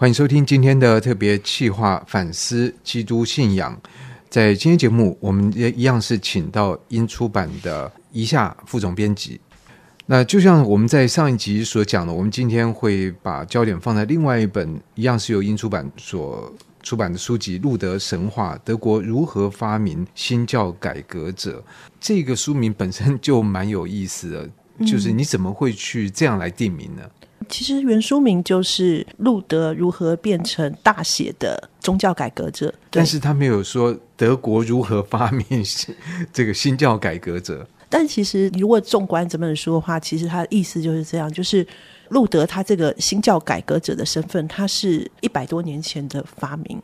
欢迎收听今天的特别企划，反思基督信仰。在今天节目，我们也一样是请到英出版的一下副总编辑。那就像我们在上一集所讲的，我们今天会把焦点放在另外一本一样是由英出版所出版的书籍《路德神话：德国如何发明新教改革者》。这个书名本身就蛮有意思的，就是你怎么会去这样来定名呢？其实原书名就是路德如何变成大写的宗教改革者，但是他没有说德国如何发明这个新教改革者。但其实如果纵观这本书的话，其实他的意思就是这样，就是路德他这个新教改革者的身份，他是一百多年前的发明，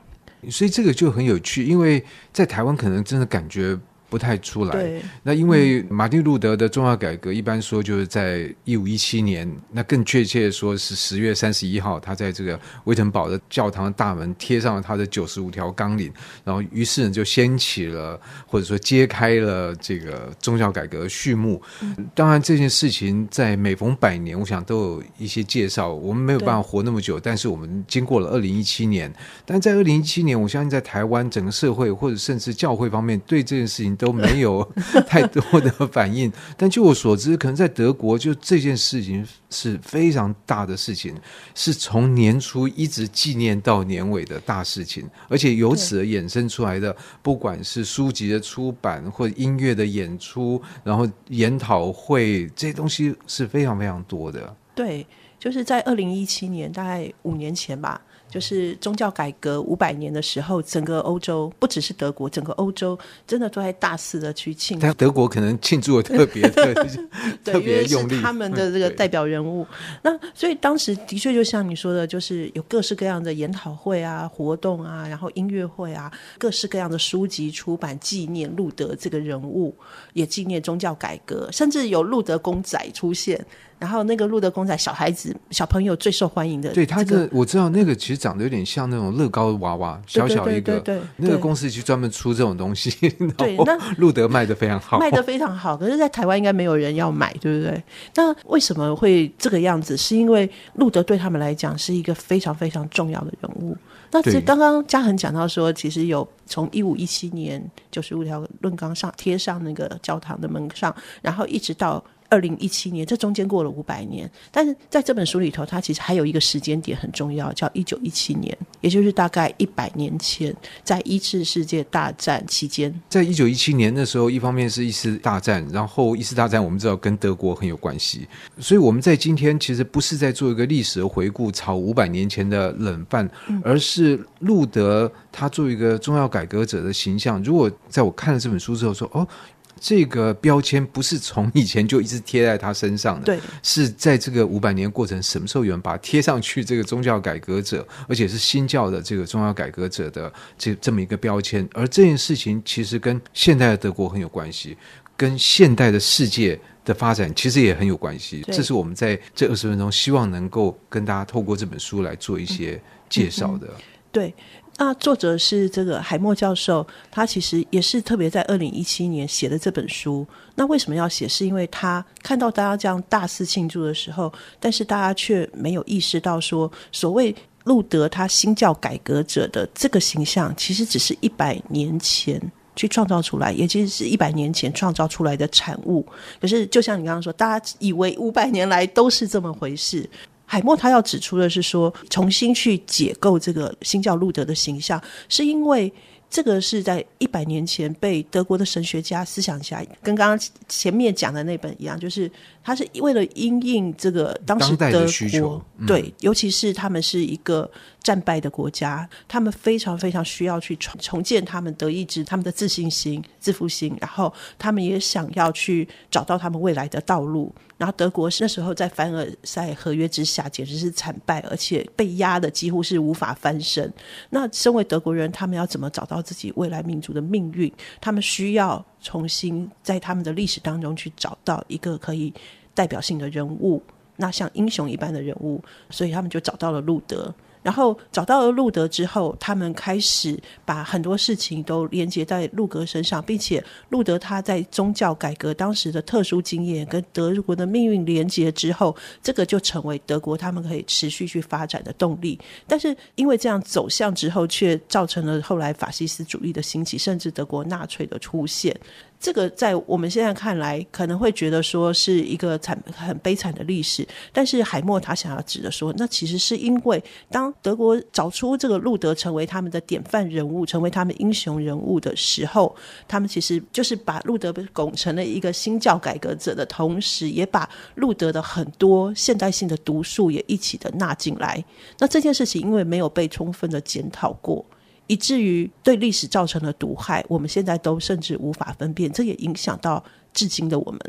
所以这个就很有趣，因为在台湾可能真的感觉。不太出来。对，那因为马丁路德的重要改革，一般说就是在一五一七年，那更确切说是十月三十一号，他在这个威腾堡的教堂大门贴上了他的九十五条纲领，然后于是呢就掀起了或者说揭开了这个宗教改革的序幕。嗯、当然这件事情在每逢百年，我想都有一些介绍。我们没有办法活那么久，但是我们经过了二零一七年，但在二零一七年，我相信在台湾整个社会或者甚至教会方面对这件事情。都没有 太多的反应，但据我所知，可能在德国，就这件事情是非常大的事情，是从年初一直纪念到年尾的大事情，而且由此而衍生出来的，不管是书籍的出版或音乐的演出，然后研讨会这些东西是非常非常多的。对，就是在二零一七年，大概五年前吧。就是宗教改革五百年的时候，整个欧洲不只是德国，整个欧洲真的都在大肆的去庆祝。但德国可能庆祝的特别 的对，特别用力，他们的这个代表人物。那所以当时的确就像你说的，就是有各式各样的研讨会啊、活动啊，然后音乐会啊，各式各样的书籍出版纪念路德这个人物，也纪念宗教改革，甚至有路德公仔出现。然后那个路德公仔，小孩子、小朋友最受欢迎的。对，他的我知道那个其实长得有点像那种乐高娃娃，小小一个。对那个公司就专门出这种东西。对，那路德卖的非常好，卖的非常好。可是，在台湾应该没有人要买，对不对？那为什么会这个样子？是因为路德对他们来讲是一个非常非常重要的人物。那这刚刚嘉恒讲到说，其实有从一五一七年九十五条论纲上贴上那个教堂的门上，然后一直到。二零一七年，这中间过了五百年，但是在这本书里头，它其实还有一个时间点很重要，叫一九一七年，也就是大概一百年前，在一次世界大战期间。在一九一七年的时候，一方面是一次大战，然后一次大战我们知道跟德国很有关系，所以我们在今天其实不是在做一个历史的回顾，炒五百年前的冷饭，而是路德他作为一个重要改革者的形象。如果在我看了这本书之后说，哦。这个标签不是从以前就一直贴在他身上的，对，是在这个五百年过程，什么时候有人把它贴上去？这个宗教改革者，而且是新教的这个宗教改革者的这这么一个标签。而这件事情其实跟现代的德国很有关系，跟现代的世界的发展其实也很有关系。这是我们在这二十分钟希望能够跟大家透过这本书来做一些介绍的。嗯嗯、对。那作者是这个海默教授，他其实也是特别在二零一七年写的这本书。那为什么要写？是因为他看到大家这样大肆庆祝的时候，但是大家却没有意识到说，所谓路德他新教改革者的这个形象，其实只是一百年前去创造出来，也其实是一百年前创造出来的产物。可是就像你刚刚说，大家以为五百年来都是这么回事。海默他要指出的是说，重新去解构这个新教路德的形象，是因为这个是在一百年前被德国的神学家、思想家跟刚刚前面讲的那本一样，就是他是为了因应这个当时德国，对，尤其是他们是一个。战败的国家，他们非常非常需要去重重建他们德意志他们的自信心、自负心，然后他们也想要去找到他们未来的道路。然后德国那时候在凡尔赛合约之下，简直是惨败，而且被压得几乎是无法翻身。那身为德国人，他们要怎么找到自己未来民族的命运？他们需要重新在他们的历史当中去找到一个可以代表性的人物，那像英雄一般的人物，所以他们就找到了路德。然后找到了路德之后，他们开始把很多事情都连接在路德身上，并且路德他在宗教改革当时的特殊经验跟德国的命运连接之后，这个就成为德国他们可以持续去发展的动力。但是因为这样走向之后，却造成了后来法西斯主义的兴起，甚至德国纳粹的出现。这个在我们现在看来，可能会觉得说是一个惨很悲惨的历史，但是海默他想要指的说，那其实是因为当德国找出这个路德成为他们的典范人物，成为他们英雄人物的时候，他们其实就是把路德拱成了一个新教改革者的同时，也把路德的很多现代性的毒素也一起的纳进来。那这件事情因为没有被充分的检讨过。以至于对历史造成了毒害，我们现在都甚至无法分辨，这也影响到至今的我们。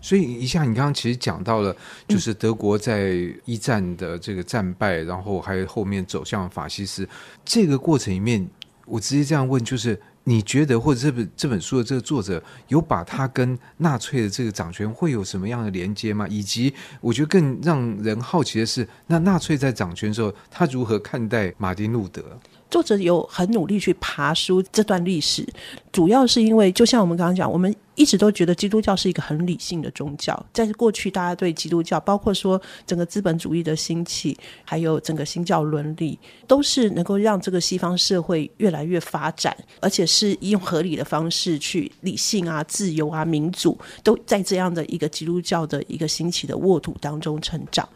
所以，一下你刚刚其实讲到了，就是德国在一战的这个战败，嗯、然后还有后面走向法西斯这个过程里面，我直接这样问，就是你觉得，或者这本这本书的这个作者有把他跟纳粹的这个掌权会有什么样的连接吗？以及，我觉得更让人好奇的是，那纳粹在掌权的时候，他如何看待马丁路德？作者有很努力去爬书这段历史，主要是因为，就像我们刚刚讲，我们一直都觉得基督教是一个很理性的宗教。在过去，大家对基督教，包括说整个资本主义的兴起，还有整个新教伦理，都是能够让这个西方社会越来越发展，而且是用合理的方式去理性啊、自由啊、民主，都在这样的一个基督教的一个兴起的沃土当中成长。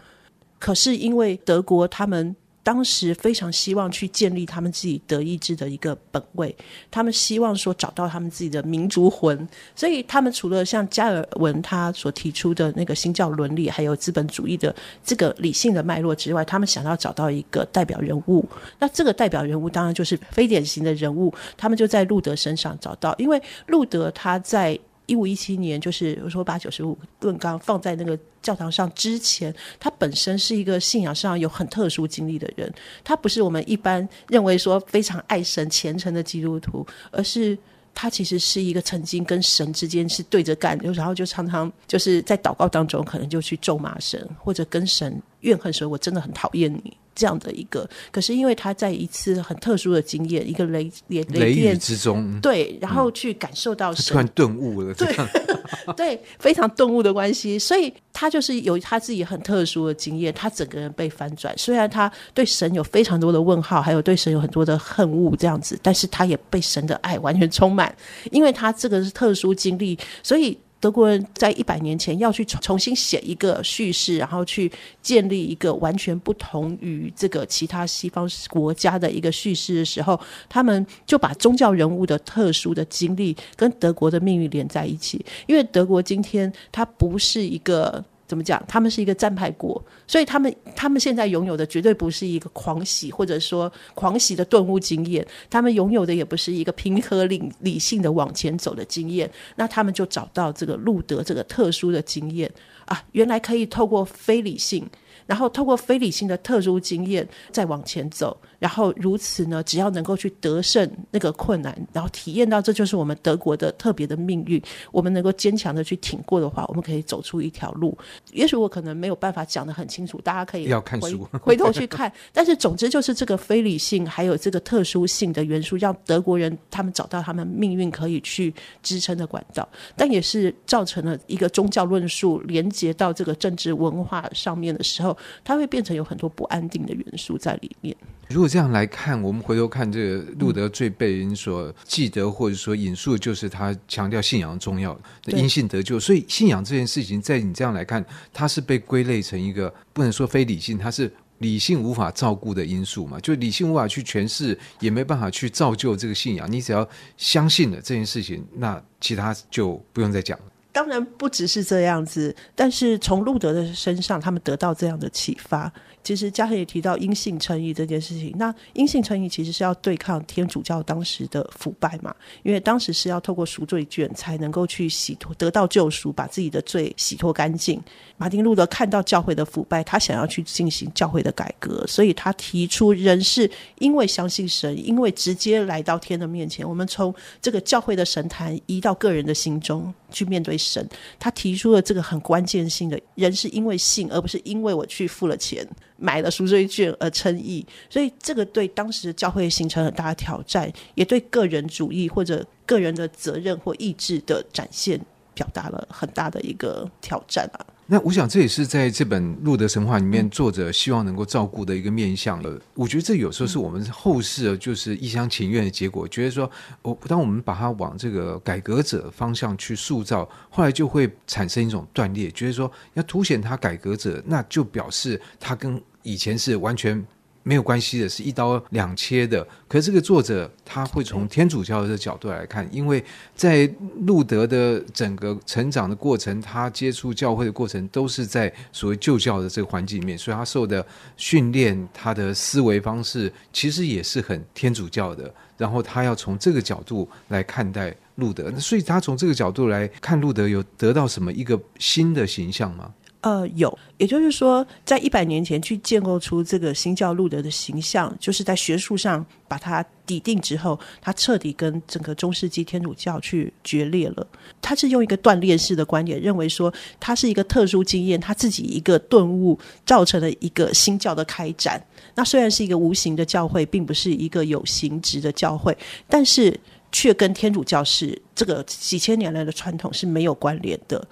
可是因为德国他们。当时非常希望去建立他们自己德意志的一个本位，他们希望说找到他们自己的民族魂，所以他们除了像加尔文他所提出的那个新教伦理，还有资本主义的这个理性的脉络之外，他们想要找到一个代表人物。那这个代表人物当然就是非典型的人物，他们就在路德身上找到，因为路德他在。一五一七年，就是我说把九十五论纲放在那个教堂上之前，他本身是一个信仰上有很特殊经历的人。他不是我们一般认为说非常爱神虔诚的基督徒，而是他其实是一个曾经跟神之间是对着干，然后就常常就是在祷告当中，可能就去咒骂神，或者跟神怨恨说：“我真的很讨厌你。”这样的一个，可是因为他在一次很特殊的经验，一个雷雷雷电之中，对，然后去感受到神，突然顿悟了，对，对，非常顿悟的关系，所以他就是有他自己很特殊的经验，他整个人被翻转。虽然他对神有非常多的问号，还有对神有很多的恨恶这样子，但是他也被神的爱完全充满，因为他这个是特殊经历，所以。德国人在一百年前要去重重新写一个叙事，然后去建立一个完全不同于这个其他西方国家的一个叙事的时候，他们就把宗教人物的特殊的经历跟德国的命运连在一起，因为德国今天它不是一个。怎么讲？他们是一个战败国，所以他们他们现在拥有的绝对不是一个狂喜，或者说狂喜的顿悟经验。他们拥有的也不是一个平和理理性的往前走的经验。那他们就找到这个路德这个特殊的经验啊，原来可以透过非理性。然后透过非理性的特殊经验再往前走，然后如此呢，只要能够去得胜那个困难，然后体验到这就是我们德国的特别的命运，我们能够坚强的去挺过的话，我们可以走出一条路。也许我可能没有办法讲得很清楚，大家可以要看书回头去看。但是总之就是这个非理性还有这个特殊性的元素，让德国人他们找到他们命运可以去支撑的管道，但也是造成了一个宗教论述连接到这个政治文化上面的时候。它会变成有很多不安定的元素在里面。如果这样来看，我们回头看这个路德最被人所记得或者说引述，就是他强调信仰重要，因信得救。所以信仰这件事情，在你这样来看，它是被归类成一个不能说非理性，它是理性无法照顾的因素嘛？就理性无法去诠释，也没办法去造就这个信仰。你只要相信了这件事情，那其他就不用再讲了。当然不只是这样子，但是从路德的身上，他们得到这样的启发。其实嘉恒也提到因信称义这件事情。那因信称义其实是要对抗天主教当时的腐败嘛，因为当时是要透过赎罪券才能够去洗脱、得到救赎，把自己的罪洗脱干净。马丁路德看到教会的腐败，他想要去进行教会的改革，所以他提出人是因为相信神，因为直接来到天的面前，我们从这个教会的神坛移到个人的心中。去面对神。他提出了这个很关键性的，人是因为信，而不是因为我去付了钱买了赎罪券而称义。所以这个对当时的教会形成很大的挑战，也对个人主义或者个人的责任或意志的展现，表达了很大的一个挑战啊。那我想这也是在这本《路德神话》里面，作者希望能够照顾的一个面向了。我觉得这有时候是我们后世就是一厢情愿的结果。觉得说，我当我们把它往这个改革者方向去塑造，后来就会产生一种断裂。觉得说，要凸显他改革者，那就表示他跟以前是完全。没有关系的，是一刀两切的。可是这个作者他会从天主教的角度来看，因为在路德的整个成长的过程，他接触教会的过程，都是在所谓旧教的这个环境里面，所以他受的训练，他的思维方式其实也是很天主教的。然后他要从这个角度来看待路德，所以他从这个角度来看路德，有得到什么一个新的形象吗？呃，有，也就是说，在一百年前去建构出这个新教路德的形象，就是在学术上把它抵定之后，他彻底跟整个中世纪天主教去决裂了。他是用一个断裂式的观点，认为说他是一个特殊经验，他自己一个顿悟造成了一个新教的开展。那虽然是一个无形的教会，并不是一个有形质的教会，但是却跟天主教是这个几千年来的传统是没有关联的。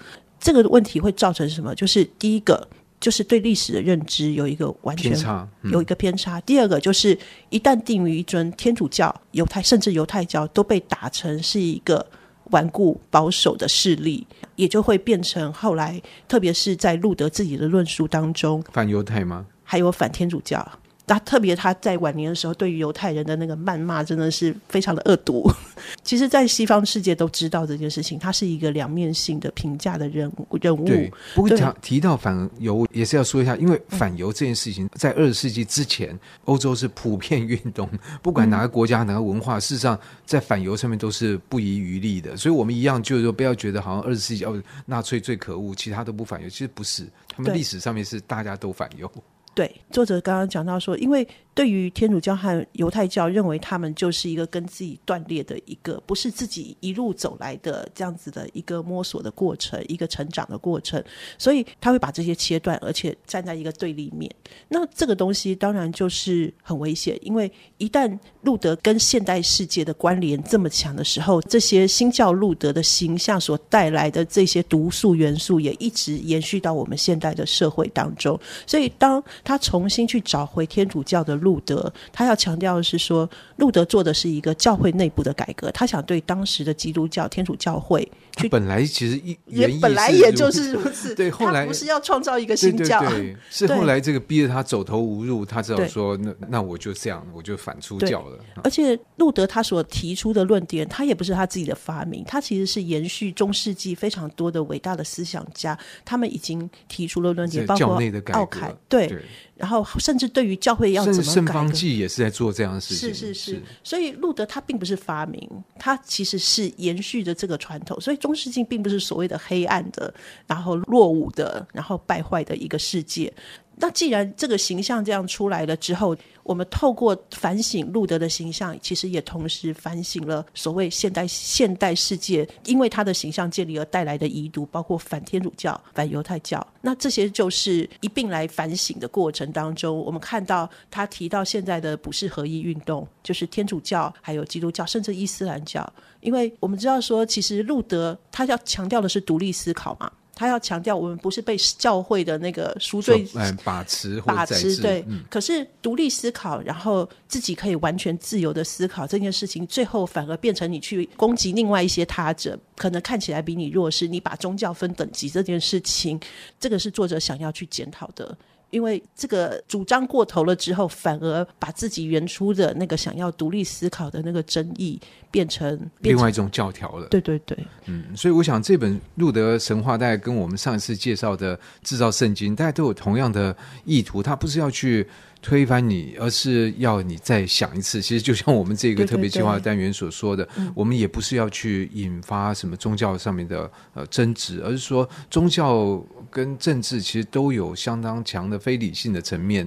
这个问题会造成什么？就是第一个，就是对历史的认知有一个完全偏差，嗯、有一个偏差。第二个就是一旦定于一尊，天主教、犹太甚至犹太教都被打成是一个顽固保守的势力，也就会变成后来，特别是在路德自己的论述当中，反犹太吗？还有反天主教。那特别他在晚年的时候，对于犹太人的那个谩骂，真的是非常的恶毒。其实，在西方世界都知道这件事情，他是一个两面性的评价的人物人物。对，不过讲提到反犹，也是要说一下，因为反犹这件事情，在二十世纪之前，欧洲是普遍运动，不管哪个国家、哪个文化，事实上在反犹上面都是不遗余力的。所以，我们一样就是说，不要觉得好像二十世纪哦，纳粹最可恶，其他都不反犹，其实不是，他们历史上面是大家都反犹。对，作者刚刚讲到说，因为对于天主教和犹太教，认为他们就是一个跟自己断裂的一个，不是自己一路走来的这样子的一个摸索的过程，一个成长的过程，所以他会把这些切断，而且站在一个对立面。那这个东西当然就是很危险，因为一旦路德跟现代世界的关联这么强的时候，这些新教路德的形象所带来的这些毒素元素，也一直延续到我们现代的社会当中。所以当他重新去找回天主教的路德，他要强调的是说，路德做的是一个教会内部的改革，他想对当时的基督教天主教会，他本来其实一也本来也就是如此，对，后来不是要创造一个新教，对，对，对，是后来这个逼得他走投无路，他只好说，那那我就这样，我就反出教了。而且路德他所提出的论点，他也不是他自己的发明，他其实是延续中世纪非常多的伟大的思想家，他们已经提出了论点，包括奥凯，对。对然后，甚至对于教会要怎么改，圣方济也是在做这样的事情。是是是，是所以路德他并不是发明，他其实是延续着这个传统。所以中世纪并不是所谓的黑暗的，然后落伍的，然后败坏的一个世界。那既然这个形象这样出来了之后，我们透过反省路德的形象，其实也同时反省了所谓现代现代世界因为他的形象建立而带来的遗毒，包括反天主教、反犹太教。那这些就是一并来反省的过程当中，我们看到他提到现在的不是合一运动，就是天主教、还有基督教，甚至伊斯兰教。因为我们知道说，其实路德他要强调的是独立思考嘛。他要强调，我们不是被教会的那个赎罪把持把持，对。嗯、可是独立思考，然后自己可以完全自由的思考这件事情，最后反而变成你去攻击另外一些他者，可能看起来比你弱势。你把宗教分等级这件事情，这个是作者想要去检讨的。因为这个主张过头了之后，反而把自己原初的那个想要独立思考的那个争议变成，另外一种教条了。对对对，嗯，所以我想这本《路德神话》大概跟我们上一次介绍的《制造圣经》大家都有同样的意图，它不是要去推翻你，而是要你再想一次。其实就像我们这个特别计划单元所说的，对对对，我们也不是要去引发什么宗教上面的呃争执，而是说宗教跟政治其实都有相当强的非理性的层面。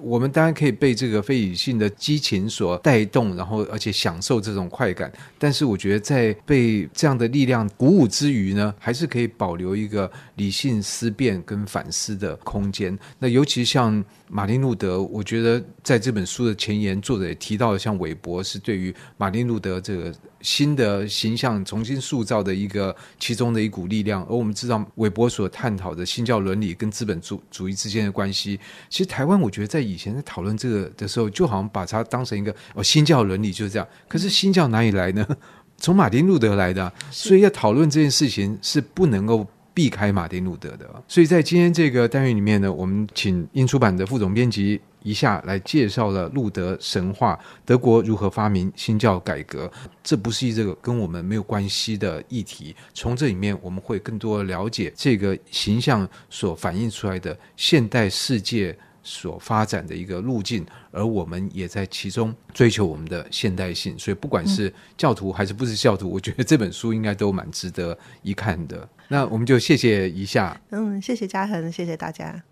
我们当然可以被这个非理性的激情所带动，然后而且享受这种快感。但是我觉得在被这样的力量鼓舞之余呢，还是可以保留一个理性思辨跟反思的空间。那尤其像马丁路德，我觉得在这本书的前言，作者也提到了，像韦伯是对于马丁路德这个新的形象重新塑造的一个其中的一股力量。而我们知道，韦伯所探讨的新教伦理跟资本主主义之间的关系，其实台湾我觉得在以前在讨论这个的时候，就好像把它当成一个哦，新教伦理就是这样。可是新教哪里来呢？从马丁路德来的，所以要讨论这件事情是不能够。避开马丁路德的，所以在今天这个单元里面呢，我们请英出版的副总编辑一下来介绍了路德神话，德国如何发明新教改革。这不是这个跟我们没有关系的议题，从这里面我们会更多了解这个形象所反映出来的现代世界。所发展的一个路径，而我们也在其中追求我们的现代性。所以，不管是教徒还是不是教徒，我觉得这本书应该都蛮值得一看的。那我们就谢谢一下，嗯，谢谢嘉恒，谢谢大家。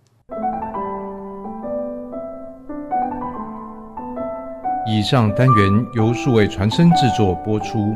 以上单元由数位传声制作播出。